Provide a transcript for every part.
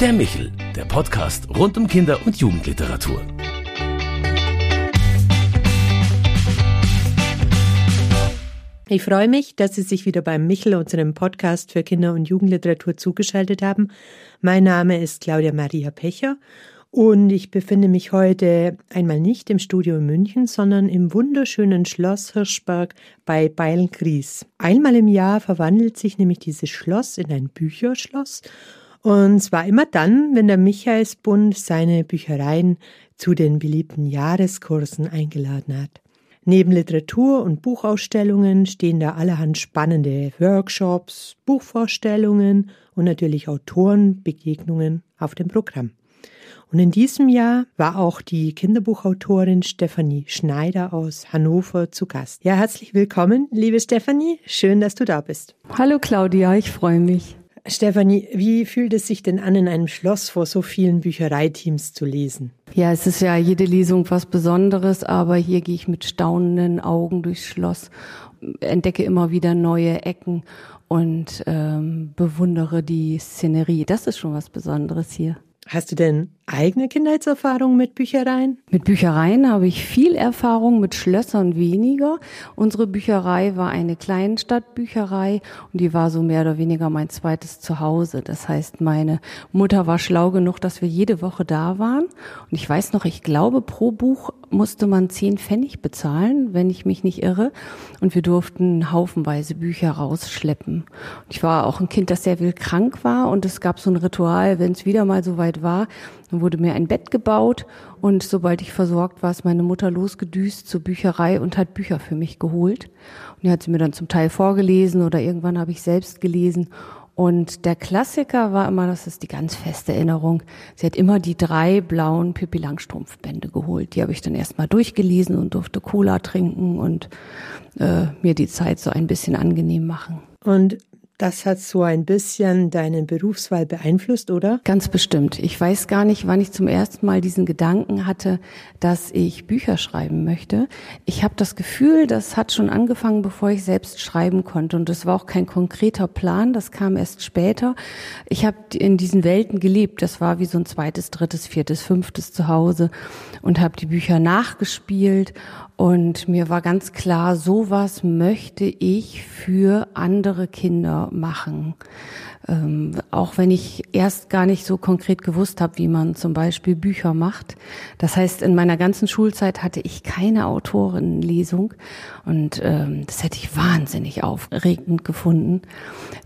Der Michel, der Podcast rund um Kinder- und Jugendliteratur. Ich freue mich, dass Sie sich wieder beim Michel, unserem Podcast für Kinder- und Jugendliteratur, zugeschaltet haben. Mein Name ist Claudia Maria Pecher und ich befinde mich heute einmal nicht im Studio in München, sondern im wunderschönen Schloss Hirschberg bei Beilngries. Einmal im Jahr verwandelt sich nämlich dieses Schloss in ein Bücherschloss und zwar immer dann, wenn der Michaelsbund seine Büchereien zu den beliebten Jahreskursen eingeladen hat. Neben Literatur- und Buchausstellungen stehen da allerhand spannende Workshops, Buchvorstellungen und natürlich Autorenbegegnungen auf dem Programm. Und in diesem Jahr war auch die Kinderbuchautorin Stefanie Schneider aus Hannover zu Gast. Ja, herzlich willkommen, liebe Stefanie. Schön, dass du da bist. Hallo Claudia, ich freue mich. Stefanie, wie fühlt es sich denn an, in einem Schloss vor so vielen Büchereiteams zu lesen? Ja, es ist ja jede Lesung was Besonderes, aber hier gehe ich mit staunenden Augen durchs Schloss, entdecke immer wieder neue Ecken und ähm, bewundere die Szenerie. Das ist schon was Besonderes hier. Hast du denn eigene Kindheitserfahrung mit Büchereien? Mit Büchereien habe ich viel Erfahrung, mit Schlössern weniger. Unsere Bücherei war eine Kleinstadtbücherei und die war so mehr oder weniger mein zweites Zuhause. Das heißt, meine Mutter war schlau genug, dass wir jede Woche da waren. Und ich weiß noch, ich glaube, pro Buch musste man zehn Pfennig bezahlen, wenn ich mich nicht irre. Und wir durften haufenweise Bücher rausschleppen. Und ich war auch ein Kind, das sehr will krank war und es gab so ein Ritual, wenn es wieder mal so weit war, wurde mir ein Bett gebaut und sobald ich versorgt war, ist meine Mutter losgedüst zur Bücherei und hat Bücher für mich geholt. Und die hat sie mir dann zum Teil vorgelesen oder irgendwann habe ich selbst gelesen. Und der Klassiker war immer, das ist die ganz feste Erinnerung, sie hat immer die drei blauen Pippi Langstrumpf-Bände geholt. Die habe ich dann erstmal durchgelesen und durfte Cola trinken und äh, mir die Zeit so ein bisschen angenehm machen. Und das hat so ein bisschen deine Berufswahl beeinflusst, oder? Ganz bestimmt. Ich weiß gar nicht, wann ich zum ersten Mal diesen Gedanken hatte, dass ich Bücher schreiben möchte. Ich habe das Gefühl, das hat schon angefangen, bevor ich selbst schreiben konnte. Und das war auch kein konkreter Plan, das kam erst später. Ich habe in diesen Welten gelebt. Das war wie so ein zweites, drittes, viertes, fünftes Zuhause und habe die Bücher nachgespielt und mir war ganz klar, sowas möchte ich für andere Kinder machen. Ähm, auch wenn ich erst gar nicht so konkret gewusst habe, wie man zum Beispiel Bücher macht. Das heißt, in meiner ganzen Schulzeit hatte ich keine Autorenlesung und ähm, das hätte ich wahnsinnig aufregend gefunden.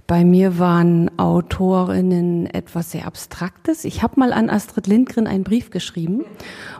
Bei mir waren Autorinnen etwas sehr Abstraktes. Ich habe mal an Astrid Lindgren einen Brief geschrieben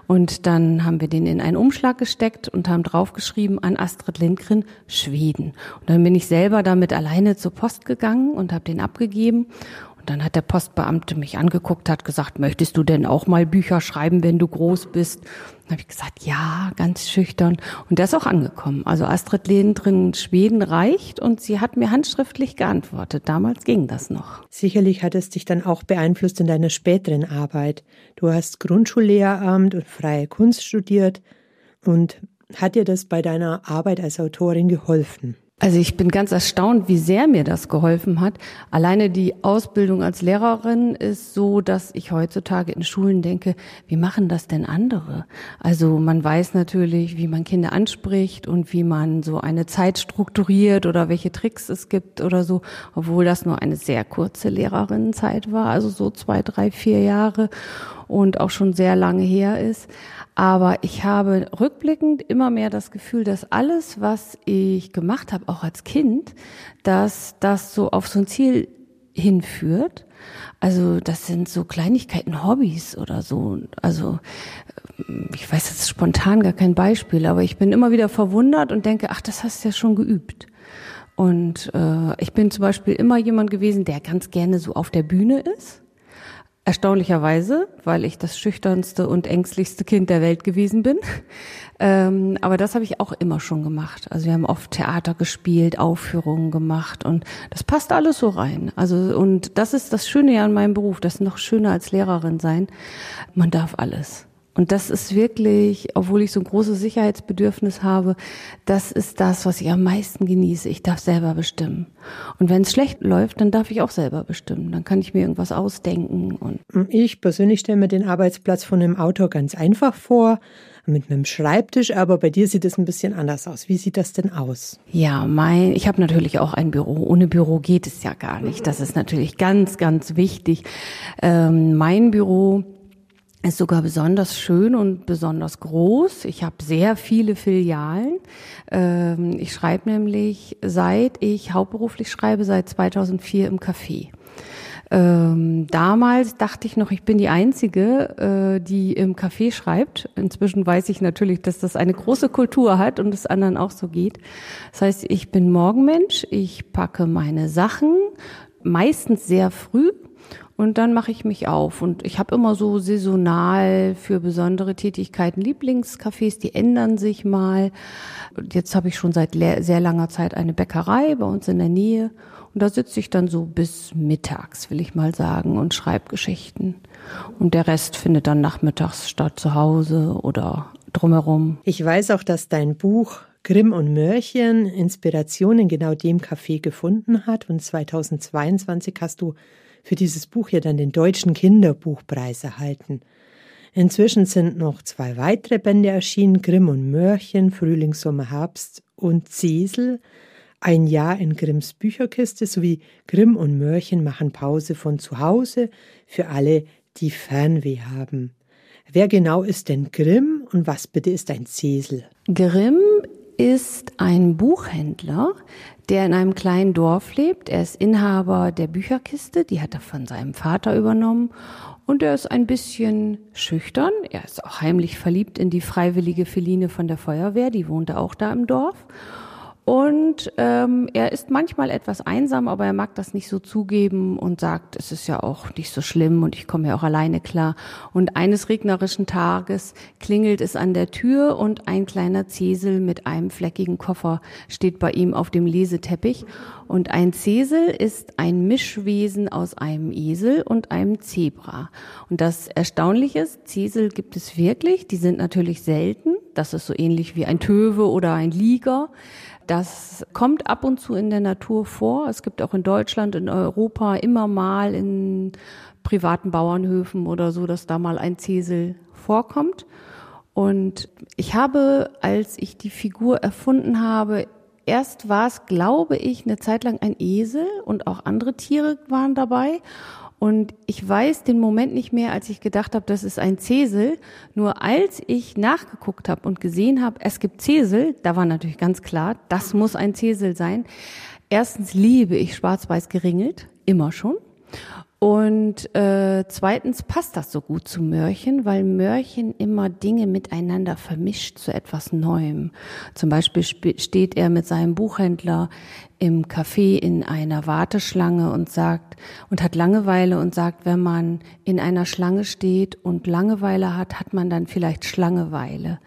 und dann haben wir den in einen Umschlag gesteckt und haben draufgeschrieben an Astrid Lindgren Schweden. Und dann bin ich selber damit alleine zur Post gegangen und habe den abgegeben. Und dann hat der Postbeamte mich angeguckt, hat gesagt, möchtest du denn auch mal Bücher schreiben, wenn du groß bist? Dann habe ich gesagt, ja, ganz schüchtern. Und der ist auch angekommen. Also Astrid Lindgren Schweden reicht und sie hat mir handschriftlich geantwortet. Damals ging das noch. Sicherlich hat es dich dann auch beeinflusst in deiner späteren Arbeit. Du hast Grundschullehramt und freie Kunst studiert. Und hat dir das bei deiner Arbeit als Autorin geholfen? Also ich bin ganz erstaunt, wie sehr mir das geholfen hat. Alleine die Ausbildung als Lehrerin ist so, dass ich heutzutage in Schulen denke, wie machen das denn andere? Also man weiß natürlich, wie man Kinder anspricht und wie man so eine Zeit strukturiert oder welche Tricks es gibt oder so, obwohl das nur eine sehr kurze Lehrerinnenzeit war, also so zwei, drei, vier Jahre und auch schon sehr lange her ist. Aber ich habe rückblickend immer mehr das Gefühl, dass alles, was ich gemacht habe, auch als Kind, dass das so auf so ein Ziel hinführt. Also das sind so Kleinigkeiten, Hobbys oder so. Also ähm, ich weiß jetzt spontan gar kein Beispiel, aber ich bin immer wieder verwundert und denke, ach, das hast du ja schon geübt. Und äh, ich bin zum Beispiel immer jemand gewesen, der ganz gerne so auf der Bühne ist Erstaunlicherweise, weil ich das schüchternste und ängstlichste Kind der Welt gewesen bin. Ähm, aber das habe ich auch immer schon gemacht. Also wir haben oft Theater gespielt, Aufführungen gemacht und das passt alles so rein. Also und das ist das Schöne ja an meinem Beruf, das ist noch schöner als Lehrerin sein. Man darf alles. Und das ist wirklich, obwohl ich so ein großes Sicherheitsbedürfnis habe, das ist das, was ich am meisten genieße. Ich darf selber bestimmen. Und wenn es schlecht läuft, dann darf ich auch selber bestimmen. Dann kann ich mir irgendwas ausdenken. Und ich persönlich stelle mir den Arbeitsplatz von einem Autor ganz einfach vor mit einem Schreibtisch, aber bei dir sieht es ein bisschen anders aus. Wie sieht das denn aus? Ja, mein, ich habe natürlich auch ein Büro. Ohne Büro geht es ja gar nicht. Das ist natürlich ganz, ganz wichtig. Ähm, mein Büro ist sogar besonders schön und besonders groß. Ich habe sehr viele Filialen. Ähm, ich schreibe nämlich, seit ich hauptberuflich schreibe, seit 2004 im Café. Ähm, damals dachte ich noch, ich bin die Einzige, äh, die im Café schreibt. Inzwischen weiß ich natürlich, dass das eine große Kultur hat und es anderen auch so geht. Das heißt, ich bin Morgenmensch, ich packe meine Sachen, meistens sehr früh. Und dann mache ich mich auf. Und ich habe immer so saisonal für besondere Tätigkeiten Lieblingscafés, die ändern sich mal. Jetzt habe ich schon seit sehr langer Zeit eine Bäckerei bei uns in der Nähe. Und da sitze ich dann so bis mittags, will ich mal sagen, und schreibe Geschichten. Und der Rest findet dann nachmittags statt, zu Hause oder drumherum. Ich weiß auch, dass dein Buch Grimm und Mörchen Inspiration in genau dem Café gefunden hat. Und 2022 hast du für dieses Buch ja dann den Deutschen Kinderbuchpreis erhalten. Inzwischen sind noch zwei weitere Bände erschienen, Grimm und Mörchen, Frühling, Sommer, Herbst und Cesel. Ein Jahr in Grimms Bücherkiste sowie Grimm und Mörchen machen Pause von zu Hause für alle, die Fernweh haben. Wer genau ist denn Grimm und was bitte ist ein Cesel? Grimm ist ein Buchhändler, der in einem kleinen Dorf lebt. Er ist Inhaber der Bücherkiste, die hat er von seinem Vater übernommen. Und er ist ein bisschen schüchtern. Er ist auch heimlich verliebt in die freiwillige Feline von der Feuerwehr, die wohnte auch da im Dorf. Und ähm, er ist manchmal etwas einsam, aber er mag das nicht so zugeben und sagt, es ist ja auch nicht so schlimm und ich komme ja auch alleine klar. Und eines regnerischen Tages klingelt es an der Tür und ein kleiner Zesel mit einem fleckigen Koffer steht bei ihm auf dem Leseteppich. Und ein Zesel ist ein Mischwesen aus einem Esel und einem Zebra. Und das Erstaunliche ist, Zesel gibt es wirklich, die sind natürlich selten. Das ist so ähnlich wie ein Töwe oder ein Liger. Das kommt ab und zu in der Natur vor. Es gibt auch in Deutschland, in Europa immer mal in privaten Bauernhöfen oder so, dass da mal ein Zesel vorkommt. Und ich habe, als ich die Figur erfunden habe, erst war es, glaube ich, eine Zeit lang ein Esel und auch andere Tiere waren dabei. Und ich weiß den Moment nicht mehr, als ich gedacht habe, das ist ein Zesel. Nur als ich nachgeguckt habe und gesehen habe, es gibt Zesel, da war natürlich ganz klar, das muss ein Zesel sein. Erstens liebe ich schwarz-weiß geringelt, immer schon. Und äh, zweitens passt das so gut zu Mörchen, weil Mörchen immer Dinge miteinander vermischt zu etwas Neuem. Zum Beispiel steht er mit seinem Buchhändler im Café in einer Warteschlange und sagt und hat Langeweile und sagt, wenn man in einer Schlange steht und Langeweile hat, hat man dann vielleicht Schlangeweile.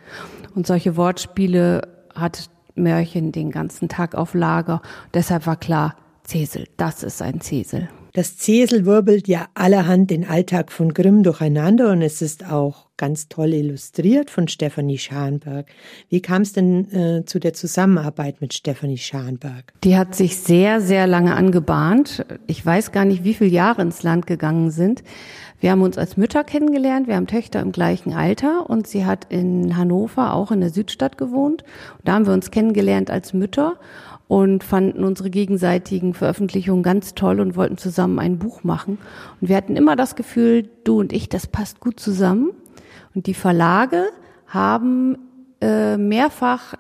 Und solche Wortspiele hat Mörchen den ganzen Tag auf Lager. Deshalb war klar, Cesel, das ist ein Cesel. Das Zesel wirbelt ja allerhand den Alltag von Grimm durcheinander und es ist auch ganz toll illustriert von Stefanie Scharnberg. Wie kam es denn äh, zu der Zusammenarbeit mit Stefanie Scharnberg? Die hat sich sehr, sehr lange angebahnt. Ich weiß gar nicht, wie viele Jahre ins Land gegangen sind. Wir haben uns als Mütter kennengelernt, wir haben Töchter im gleichen Alter und sie hat in Hannover auch in der Südstadt gewohnt. Da haben wir uns kennengelernt als Mütter und fanden unsere gegenseitigen Veröffentlichungen ganz toll und wollten zusammen ein Buch machen. Und wir hatten immer das Gefühl, du und ich, das passt gut zusammen. Und die Verlage haben äh, mehrfach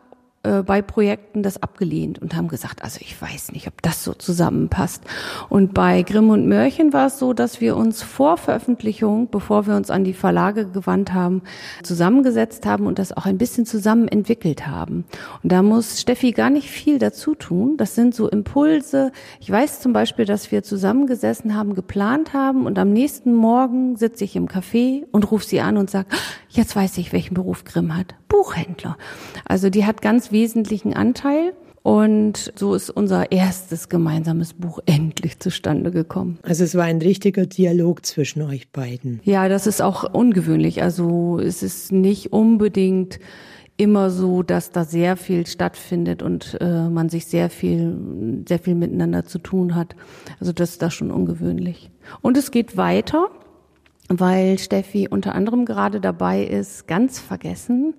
äh, bei Projekten das abgelehnt und haben gesagt, also ich weiß nicht, ob das so zusammenpasst. Und bei Grimm und Mörchen war es so, dass wir uns vor Veröffentlichung, bevor wir uns an die Verlage gewandt haben, zusammengesetzt haben und das auch ein bisschen zusammen entwickelt haben. Und da muss Steffi gar nicht viel dazu tun. Das sind so Impulse. Ich weiß zum Beispiel, dass wir zusammengesessen haben, geplant haben und am nächsten Morgen sitze ich im Café und rufe sie an und sage, jetzt weiß ich, welchen Beruf Grimm hat. Buchhändler. Also die hat ganz wesentlichen Anteil. Und so ist unser erstes gemeinsames Buch endlich zustande gekommen. Also es war ein richtiger Dialog zwischen euch beiden. Ja, das ist auch ungewöhnlich. Also es ist nicht unbedingt immer so, dass da sehr viel stattfindet und äh, man sich sehr viel, sehr viel miteinander zu tun hat. Also das ist da schon ungewöhnlich. Und es geht weiter, weil Steffi unter anderem gerade dabei ist, ganz vergessen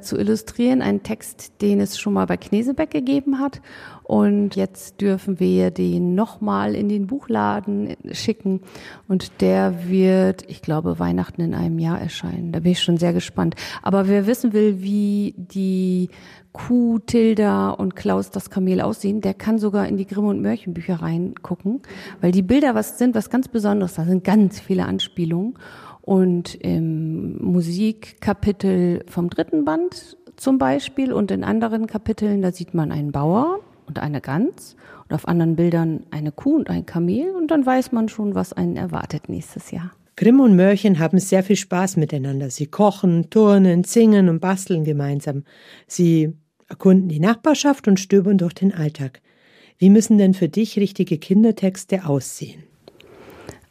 zu illustrieren, einen Text, den es schon mal bei Knesebeck gegeben hat. Und jetzt dürfen wir den nochmal in den Buchladen schicken. Und der wird, ich glaube, Weihnachten in einem Jahr erscheinen. Da bin ich schon sehr gespannt. Aber wer wissen will, wie die Kuh, Tilda und Klaus das Kamel aussehen, der kann sogar in die Grimm und Mörchenbücher reingucken, weil die Bilder was sind, was ganz Besonderes. Da sind ganz viele Anspielungen. Und im Musikkapitel vom dritten Band zum Beispiel und in anderen Kapiteln, da sieht man einen Bauer und eine Gans und auf anderen Bildern eine Kuh und ein Kamel und dann weiß man schon, was einen erwartet nächstes Jahr. Grimm und Mörchen haben sehr viel Spaß miteinander. Sie kochen, turnen, singen und basteln gemeinsam. Sie erkunden die Nachbarschaft und stöbern durch den Alltag. Wie müssen denn für dich richtige Kindertexte aussehen?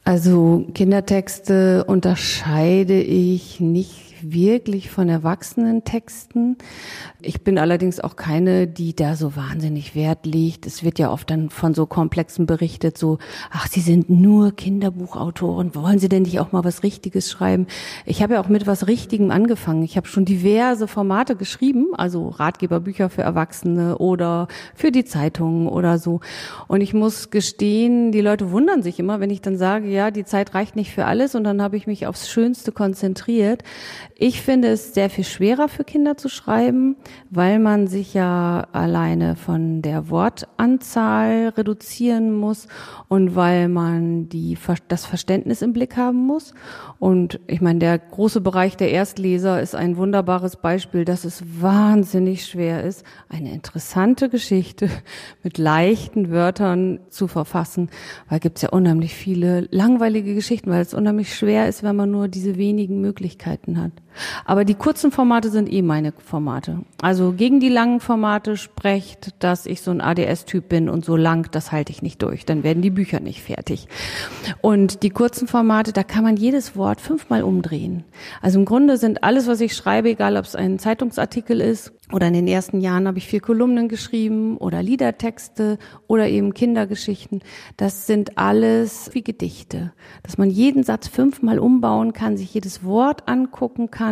Also Kindertexte unterscheide ich nicht wirklich von Erwachsenentexten. Ich bin allerdings auch keine, die da so wahnsinnig Wert legt. Es wird ja oft dann von so Komplexen berichtet, so, ach, Sie sind nur Kinderbuchautoren, wollen Sie denn nicht auch mal was Richtiges schreiben? Ich habe ja auch mit was Richtigem angefangen. Ich habe schon diverse Formate geschrieben, also Ratgeberbücher für Erwachsene oder für die Zeitungen oder so. Und ich muss gestehen, die Leute wundern sich immer, wenn ich dann sage, ja, die Zeit reicht nicht für alles und dann habe ich mich aufs Schönste konzentriert. Ich finde es sehr viel schwerer für Kinder zu schreiben, weil man sich ja alleine von der Wortanzahl reduzieren muss und weil man die, das Verständnis im Blick haben muss. Und ich meine, der große Bereich der Erstleser ist ein wunderbares Beispiel, dass es wahnsinnig schwer ist, eine interessante Geschichte mit leichten Wörtern zu verfassen, weil gibt es ja unheimlich viele langweilige Geschichten, weil es unheimlich schwer ist, wenn man nur diese wenigen Möglichkeiten hat. Aber die kurzen Formate sind eh meine Formate. Also gegen die langen Formate sprecht, dass ich so ein ADS-Typ bin und so lang, das halte ich nicht durch. Dann werden die Bücher nicht fertig. Und die kurzen Formate, da kann man jedes Wort fünfmal umdrehen. Also im Grunde sind alles, was ich schreibe, egal ob es ein Zeitungsartikel ist oder in den ersten Jahren habe ich vier Kolumnen geschrieben oder Liedertexte oder eben Kindergeschichten. Das sind alles wie Gedichte, dass man jeden Satz fünfmal umbauen kann, sich jedes Wort angucken kann.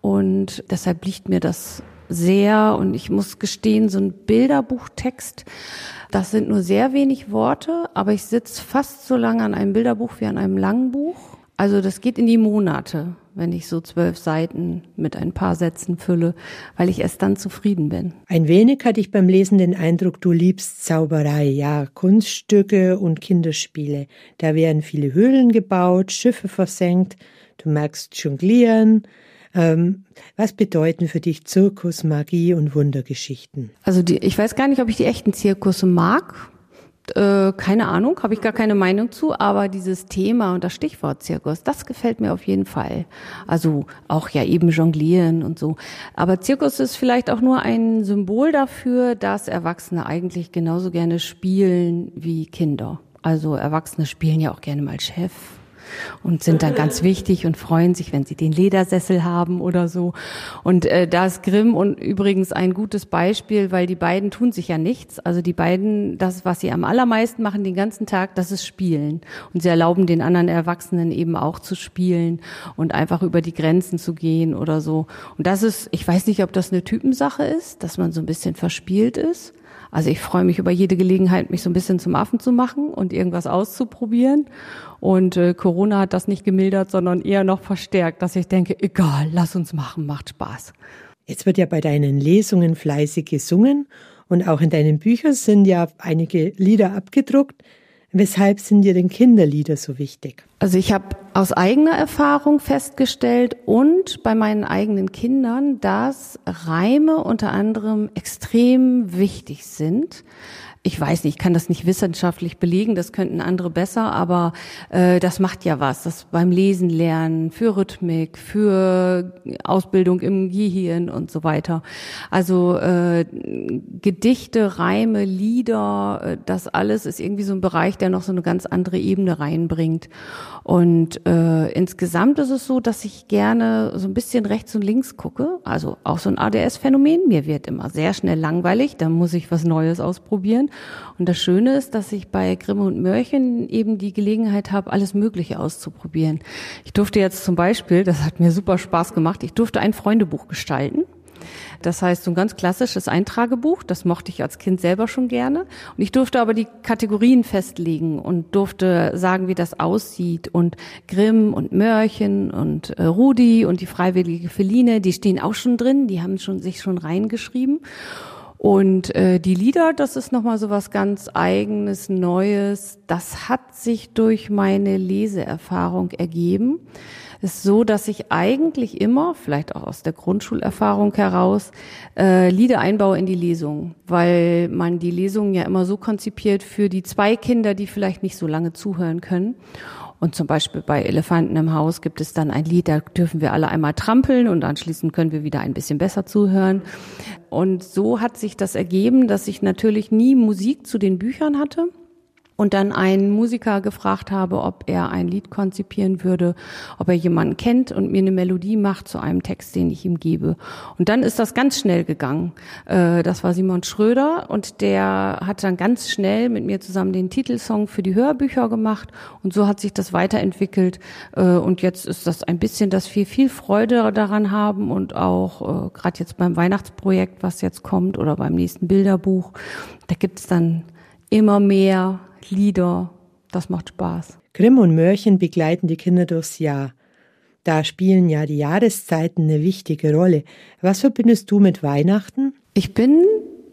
Und deshalb liegt mir das sehr. Und ich muss gestehen, so ein Bilderbuchtext, das sind nur sehr wenig Worte, aber ich sitze fast so lange an einem Bilderbuch wie an einem langen Buch. Also das geht in die Monate wenn ich so zwölf Seiten mit ein paar Sätzen fülle, weil ich erst dann zufrieden bin. Ein wenig hatte ich beim Lesen den Eindruck, du liebst Zauberei, ja, Kunststücke und Kinderspiele. Da werden viele Höhlen gebaut, Schiffe versenkt, du merkst Jonglieren. Ähm, was bedeuten für dich Zirkus, Magie und Wundergeschichten? Also die, ich weiß gar nicht, ob ich die echten Zirkusse mag äh, keine Ahnung, habe ich gar keine Meinung zu, aber dieses Thema und das Stichwort Zirkus, das gefällt mir auf jeden Fall. Also auch ja eben jonglieren und so. Aber Zirkus ist vielleicht auch nur ein Symbol dafür, dass Erwachsene eigentlich genauso gerne spielen wie Kinder. Also Erwachsene spielen ja auch gerne mal Chef und sind dann ganz wichtig und freuen sich, wenn sie den Ledersessel haben oder so. Und äh, da ist Grimm und übrigens ein gutes Beispiel, weil die beiden tun sich ja nichts. Also die beiden, das, was sie am allermeisten machen den ganzen Tag, das ist Spielen. Und sie erlauben den anderen Erwachsenen eben auch zu spielen und einfach über die Grenzen zu gehen oder so. Und das ist, ich weiß nicht, ob das eine Typensache ist, dass man so ein bisschen verspielt ist. Also ich freue mich über jede Gelegenheit, mich so ein bisschen zum Affen zu machen und irgendwas auszuprobieren. Und äh, Corona hat das nicht gemildert, sondern eher noch verstärkt, dass ich denke, egal, lass uns machen, macht Spaß. Jetzt wird ja bei deinen Lesungen fleißig gesungen und auch in deinen Büchern sind ja einige Lieder abgedruckt. Weshalb sind dir denn Kinderlieder so wichtig? Also ich habe aus eigener Erfahrung festgestellt und bei meinen eigenen Kindern, dass Reime unter anderem extrem wichtig sind. Ich weiß nicht, ich kann das nicht wissenschaftlich belegen, das könnten andere besser, aber äh, das macht ja was. Das beim Lesen lernen, für Rhythmik, für Ausbildung im Gehirn und so weiter. Also äh, Gedichte, Reime, Lieder, äh, das alles ist irgendwie so ein Bereich, der noch so eine ganz andere Ebene reinbringt. Und äh, insgesamt ist es so, dass ich gerne so ein bisschen rechts und links gucke. Also auch so ein ADS-Phänomen. Mir wird immer sehr schnell langweilig, da muss ich was Neues ausprobieren. Und das Schöne ist, dass ich bei Grimme und Mörchen eben die Gelegenheit habe, alles Mögliche auszuprobieren. Ich durfte jetzt zum Beispiel, das hat mir super Spaß gemacht, ich durfte ein Freundebuch gestalten. Das heißt, so ein ganz klassisches Eintragebuch, das mochte ich als Kind selber schon gerne. Und ich durfte aber die Kategorien festlegen und durfte sagen, wie das aussieht. Und Grimm und Mörchen und äh, Rudi und die freiwillige Feline, die stehen auch schon drin, die haben schon, sich schon reingeschrieben. Und äh, die Lieder, das ist nochmal so was ganz eigenes, Neues. Das hat sich durch meine Leseerfahrung ergeben ist so, dass ich eigentlich immer, vielleicht auch aus der Grundschulerfahrung heraus, äh, Lieder einbaue in die Lesung, weil man die Lesungen ja immer so konzipiert für die zwei Kinder, die vielleicht nicht so lange zuhören können. Und zum Beispiel bei Elefanten im Haus gibt es dann ein Lied, da dürfen wir alle einmal trampeln und anschließend können wir wieder ein bisschen besser zuhören. Und so hat sich das ergeben, dass ich natürlich nie Musik zu den Büchern hatte und dann einen Musiker gefragt habe, ob er ein Lied konzipieren würde, ob er jemanden kennt und mir eine Melodie macht zu einem Text, den ich ihm gebe. Und dann ist das ganz schnell gegangen. Äh, das war Simon Schröder und der hat dann ganz schnell mit mir zusammen den Titelsong für die Hörbücher gemacht und so hat sich das weiterentwickelt äh, und jetzt ist das ein bisschen, dass wir viel Freude daran haben und auch äh, gerade jetzt beim Weihnachtsprojekt, was jetzt kommt oder beim nächsten Bilderbuch, da gibt es dann immer mehr Lieder. Das macht Spaß. Grimm und Mörchen begleiten die Kinder durchs Jahr. Da spielen ja die Jahreszeiten eine wichtige Rolle. Was verbindest du mit Weihnachten? Ich bin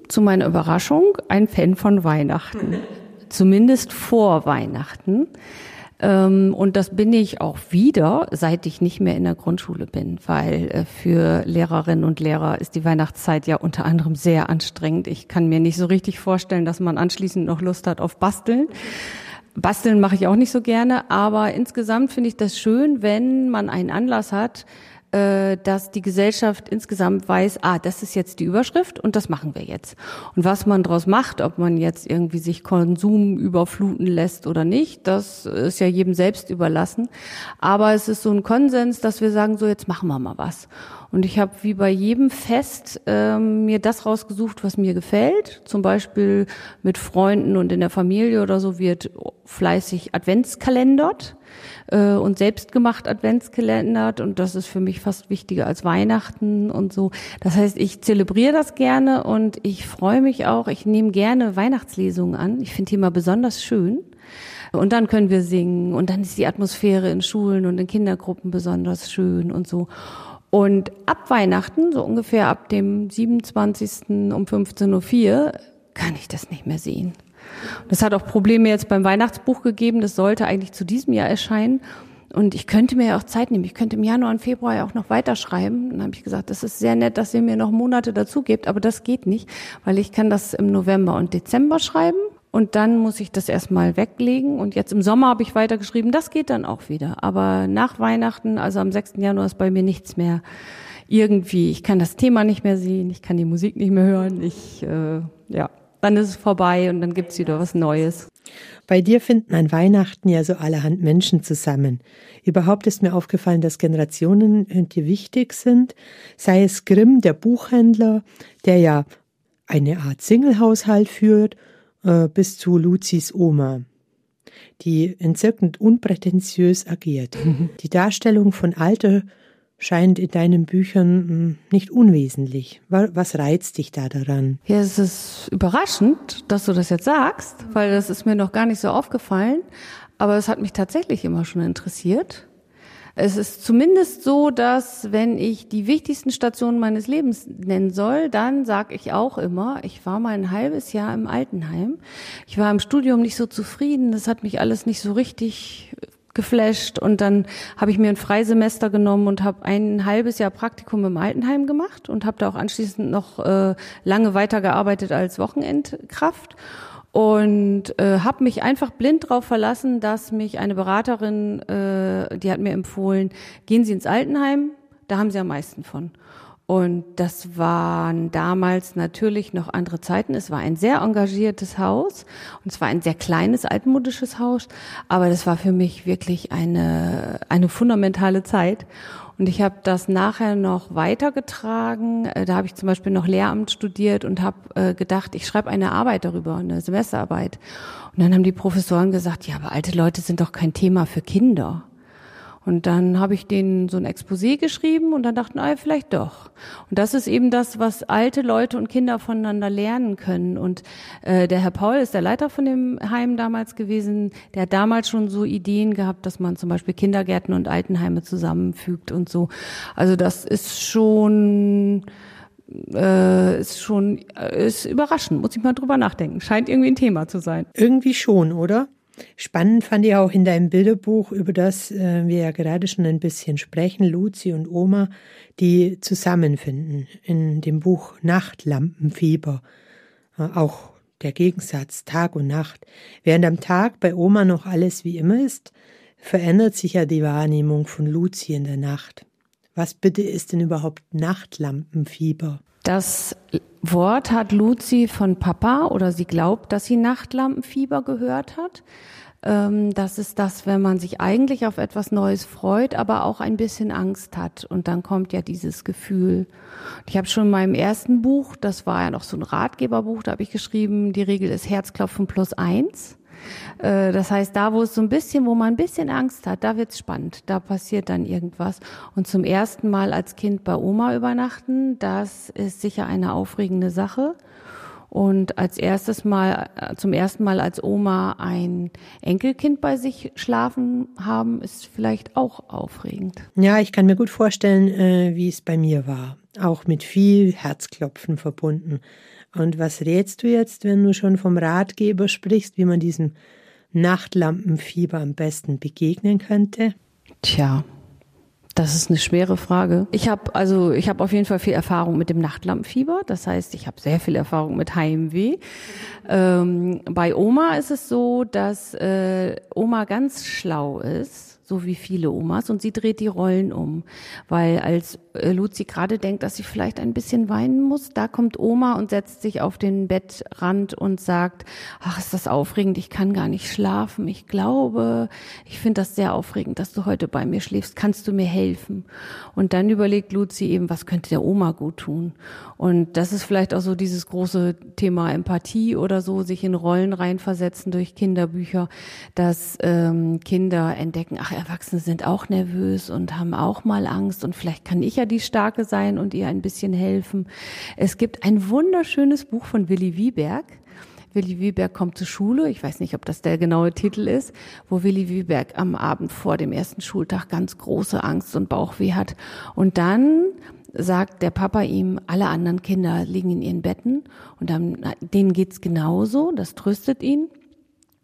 zu meiner Überraschung ein Fan von Weihnachten. Zumindest vor Weihnachten. Ähm, und das bin ich auch wieder, seit ich nicht mehr in der Grundschule bin, weil äh, für Lehrerinnen und Lehrer ist die Weihnachtszeit ja unter anderem sehr anstrengend. Ich kann mir nicht so richtig vorstellen, dass man anschließend noch Lust hat auf Basteln. Basteln mache ich auch nicht so gerne, aber insgesamt finde ich das schön, wenn man einen Anlass hat, dass die Gesellschaft insgesamt weiß, ah, das ist jetzt die Überschrift und das machen wir jetzt. Und was man daraus macht, ob man jetzt irgendwie sich Konsum überfluten lässt oder nicht, das ist ja jedem selbst überlassen. Aber es ist so ein Konsens, dass wir sagen, so jetzt machen wir mal was. Und ich habe wie bei jedem Fest ähm, mir das rausgesucht, was mir gefällt. Zum Beispiel mit Freunden und in der Familie oder so wird fleißig Adventskalendert äh, und selbstgemacht Adventskalendert und das ist für mich fast wichtiger als Weihnachten und so. Das heißt, ich zelebriere das gerne und ich freue mich auch. Ich nehme gerne Weihnachtslesungen an. Ich finde die immer besonders schön. Und dann können wir singen und dann ist die Atmosphäre in Schulen und in Kindergruppen besonders schön und so. Und ab Weihnachten, so ungefähr ab dem 27. um 15.04 Uhr, kann ich das nicht mehr sehen. Das hat auch Probleme jetzt beim Weihnachtsbuch gegeben. Das sollte eigentlich zu diesem Jahr erscheinen. Und ich könnte mir ja auch Zeit nehmen. Ich könnte im Januar und Februar ja auch noch weiterschreiben. Dann habe ich gesagt, das ist sehr nett, dass ihr mir noch Monate dazu gebt, aber das geht nicht, weil ich kann das im November und Dezember schreiben und dann muss ich das erstmal weglegen. Und jetzt im Sommer habe ich weitergeschrieben, das geht dann auch wieder. Aber nach Weihnachten, also am 6. Januar ist bei mir nichts mehr irgendwie. Ich kann das Thema nicht mehr sehen, ich kann die Musik nicht mehr hören. Ich, äh, ja, dann ist es vorbei und dann gibt's wieder was Neues. Bei dir finden an Weihnachten ja so allerhand Menschen zusammen. Überhaupt ist mir aufgefallen, dass Generationen dir wichtig sind, sei es Grimm, der Buchhändler, der ja eine Art Singlehaushalt führt, äh, bis zu Luzis Oma, die entzückend unprätentiös agiert. Die Darstellung von Alter scheint in deinen Büchern hm, nicht unwesentlich. Was reizt dich da daran? Ja, es ist überraschend, dass du das jetzt sagst, weil das ist mir noch gar nicht so aufgefallen. Aber es hat mich tatsächlich immer schon interessiert. Es ist zumindest so, dass wenn ich die wichtigsten Stationen meines Lebens nennen soll, dann sage ich auch immer, ich war mal ein halbes Jahr im Altenheim. Ich war im Studium nicht so zufrieden, das hat mich alles nicht so richtig geflasht. Und dann habe ich mir ein Freisemester genommen und habe ein halbes Jahr Praktikum im Altenheim gemacht und habe da auch anschließend noch äh, lange weitergearbeitet als Wochenendkraft und äh, habe mich einfach blind darauf verlassen, dass mich eine Beraterin, äh, die hat mir empfohlen, gehen Sie ins Altenheim, da haben Sie am meisten von. Und das waren damals natürlich noch andere Zeiten. Es war ein sehr engagiertes Haus und es war ein sehr kleines altmodisches Haus, aber das war für mich wirklich eine eine fundamentale Zeit. Und ich habe das nachher noch weitergetragen. Äh, da habe ich zum Beispiel noch Lehramt studiert und habe äh, gedacht, ich schreibe eine Arbeit darüber, eine Semesterarbeit. Und dann haben die Professoren gesagt, ja, aber alte Leute sind doch kein Thema für Kinder. Und dann habe ich denen so ein Exposé geschrieben und dann dachten, ah, vielleicht doch. Und das ist eben das, was alte Leute und Kinder voneinander lernen können. Und äh, der Herr Paul ist der Leiter von dem Heim damals gewesen. Der hat damals schon so Ideen gehabt, dass man zum Beispiel Kindergärten und Altenheime zusammenfügt und so. Also das ist schon äh, ist schon äh, ist überraschend, muss ich mal drüber nachdenken. Scheint irgendwie ein Thema zu sein. Irgendwie schon, oder? Spannend fand ich auch in deinem Bilderbuch, über das äh, wir ja gerade schon ein bisschen sprechen, Luzi und Oma, die zusammenfinden in dem Buch Nachtlampenfieber. Äh, auch der Gegensatz Tag und Nacht. Während am Tag bei Oma noch alles wie immer ist, verändert sich ja die Wahrnehmung von Luzi in der Nacht. Was bitte ist denn überhaupt Nachtlampenfieber? Das Wort hat Luzi von Papa oder sie glaubt, dass sie Nachtlampenfieber gehört hat. Ähm, das ist das, wenn man sich eigentlich auf etwas Neues freut, aber auch ein bisschen Angst hat. Und dann kommt ja dieses Gefühl. Ich habe schon in meinem ersten Buch, das war ja noch so ein Ratgeberbuch, da habe ich geschrieben, die Regel ist Herzklopfen plus eins. Äh, das heißt, da, wo es so ein bisschen, wo man ein bisschen Angst hat, da wird's spannend. Da passiert dann irgendwas. Und zum ersten Mal als Kind bei Oma übernachten, das ist sicher eine aufregende Sache. Und als erstes Mal, äh, zum ersten Mal als Oma ein Enkelkind bei sich schlafen haben, ist vielleicht auch aufregend. Ja, ich kann mir gut vorstellen, äh, wie es bei mir war. Auch mit viel Herzklopfen verbunden. Und was rätst du jetzt, wenn du schon vom Ratgeber sprichst, wie man diesem Nachtlampenfieber am besten begegnen könnte? Tja, das ist eine schwere Frage. Ich habe also ich habe auf jeden Fall viel Erfahrung mit dem Nachtlampenfieber. Das heißt, ich habe sehr viel Erfahrung mit Heimweh. Ähm, bei Oma ist es so, dass äh, Oma ganz schlau ist so wie viele Omas, und sie dreht die Rollen um, weil als äh, Luzi gerade denkt, dass sie vielleicht ein bisschen weinen muss, da kommt Oma und setzt sich auf den Bettrand und sagt, ach, ist das aufregend, ich kann gar nicht schlafen, ich glaube, ich finde das sehr aufregend, dass du heute bei mir schläfst, kannst du mir helfen? Und dann überlegt Luzi eben, was könnte der Oma gut tun? Und das ist vielleicht auch so dieses große Thema Empathie oder so, sich in Rollen reinversetzen durch Kinderbücher, dass ähm, Kinder entdecken, ach, Erwachsene sind auch nervös und haben auch mal Angst und vielleicht kann ich ja die Starke sein und ihr ein bisschen helfen. Es gibt ein wunderschönes Buch von Willi Wieberg. Willi Wieberg kommt zur Schule, ich weiß nicht, ob das der genaue Titel ist, wo Willi Wieberg am Abend vor dem ersten Schultag ganz große Angst und Bauchweh hat. Und dann sagt der Papa ihm, alle anderen Kinder liegen in ihren Betten und dann, denen geht's genauso, das tröstet ihn.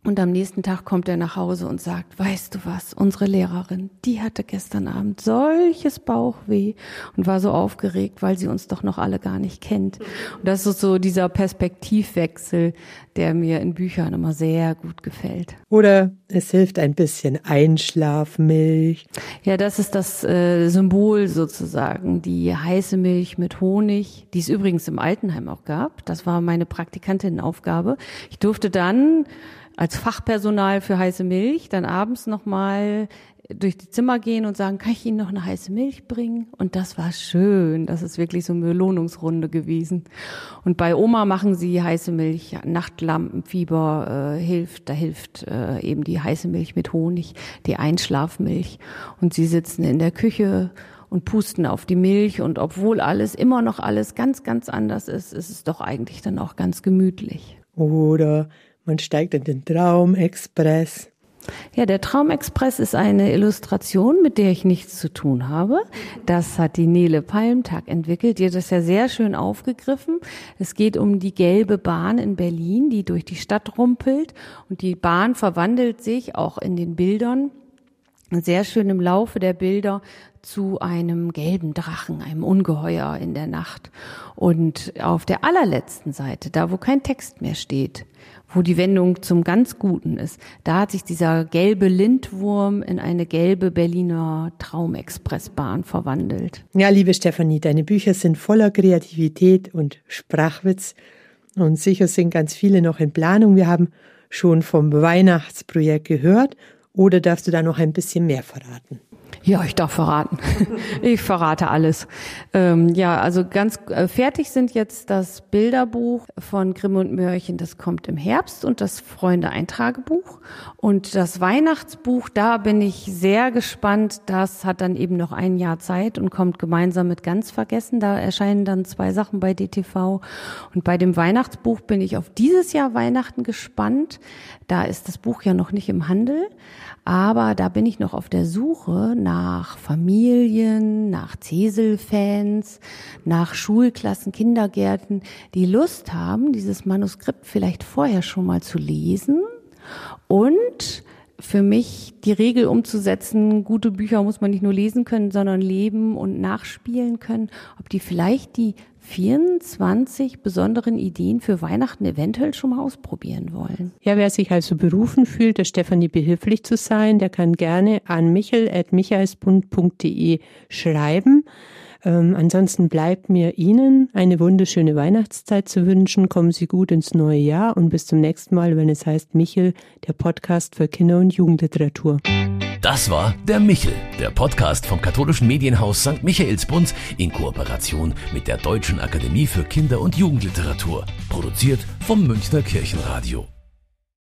Und am nächsten Tag kommt er nach Hause und sagt, weißt du was, unsere Lehrerin, die hatte gestern Abend solches Bauchweh und war so aufgeregt, weil sie uns doch noch alle gar nicht kennt. Und das ist so dieser Perspektivwechsel, der mir in Büchern immer sehr gut gefällt. Oder es hilft ein bisschen Einschlafmilch. Ja, das ist das äh, Symbol sozusagen, die heiße Milch mit Honig, die es übrigens im Altenheim auch gab. Das war meine Praktikantinnenaufgabe. Ich durfte dann als Fachpersonal für heiße Milch dann abends nochmal durch die Zimmer gehen und sagen, kann ich Ihnen noch eine heiße Milch bringen? Und das war schön. Das ist wirklich so eine Belohnungsrunde gewesen. Und bei Oma machen sie heiße Milch, Nachtlampenfieber äh, hilft, da hilft äh, eben die heiße Milch mit Honig, die Einschlafmilch. Und sie sitzen in der Küche und pusten auf die Milch. Und obwohl alles, immer noch alles ganz, ganz anders ist, ist es doch eigentlich dann auch ganz gemütlich. Oder man steigt in den Traumexpress. Ja, der Traumexpress ist eine Illustration, mit der ich nichts zu tun habe. Das hat die Nele Palmtag entwickelt. Die hat das ja sehr schön aufgegriffen. Es geht um die gelbe Bahn in Berlin, die durch die Stadt rumpelt. Und die Bahn verwandelt sich auch in den Bildern sehr schön im Laufe der Bilder zu einem gelben Drachen, einem Ungeheuer in der Nacht. Und auf der allerletzten Seite, da wo kein Text mehr steht, wo die Wendung zum ganz Guten ist. Da hat sich dieser gelbe Lindwurm in eine gelbe Berliner Traumexpressbahn verwandelt. Ja, liebe Stefanie, deine Bücher sind voller Kreativität und Sprachwitz und sicher sind ganz viele noch in Planung. Wir haben schon vom Weihnachtsprojekt gehört oder darfst du da noch ein bisschen mehr verraten? Ja, ich darf verraten. Ich verrate alles. Ähm, ja, also ganz äh, fertig sind jetzt das Bilderbuch von Grimm und Mörchen, das kommt im Herbst und das Freunde Eintragebuch und das Weihnachtsbuch, da bin ich sehr gespannt. Das hat dann eben noch ein Jahr Zeit und kommt gemeinsam mit ganz vergessen. Da erscheinen dann zwei Sachen bei DTV und bei dem Weihnachtsbuch bin ich auf dieses Jahr Weihnachten gespannt. Da ist das Buch ja noch nicht im Handel, aber da bin ich noch auf der Suche nach Familien, nach Cesel-Fans, nach Schulklassen, Kindergärten, die Lust haben, dieses Manuskript vielleicht vorher schon mal zu lesen und für mich die Regel umzusetzen, gute Bücher muss man nicht nur lesen können, sondern leben und nachspielen können, ob die vielleicht die 24 besonderen Ideen für Weihnachten eventuell schon mal ausprobieren wollen. Ja, wer sich also berufen fühlt, der Stefanie behilflich zu sein, der kann gerne an michel.michaelsbund.de schreiben. Ähm, ansonsten bleibt mir Ihnen eine wunderschöne Weihnachtszeit zu wünschen. Kommen Sie gut ins neue Jahr und bis zum nächsten Mal, wenn es heißt Michel, der Podcast für Kinder- und Jugendliteratur. Das war der Michel, der Podcast vom katholischen Medienhaus St. Michaelsbund in Kooperation mit der Deutschen Akademie für Kinder- und Jugendliteratur. Produziert vom Münchner Kirchenradio.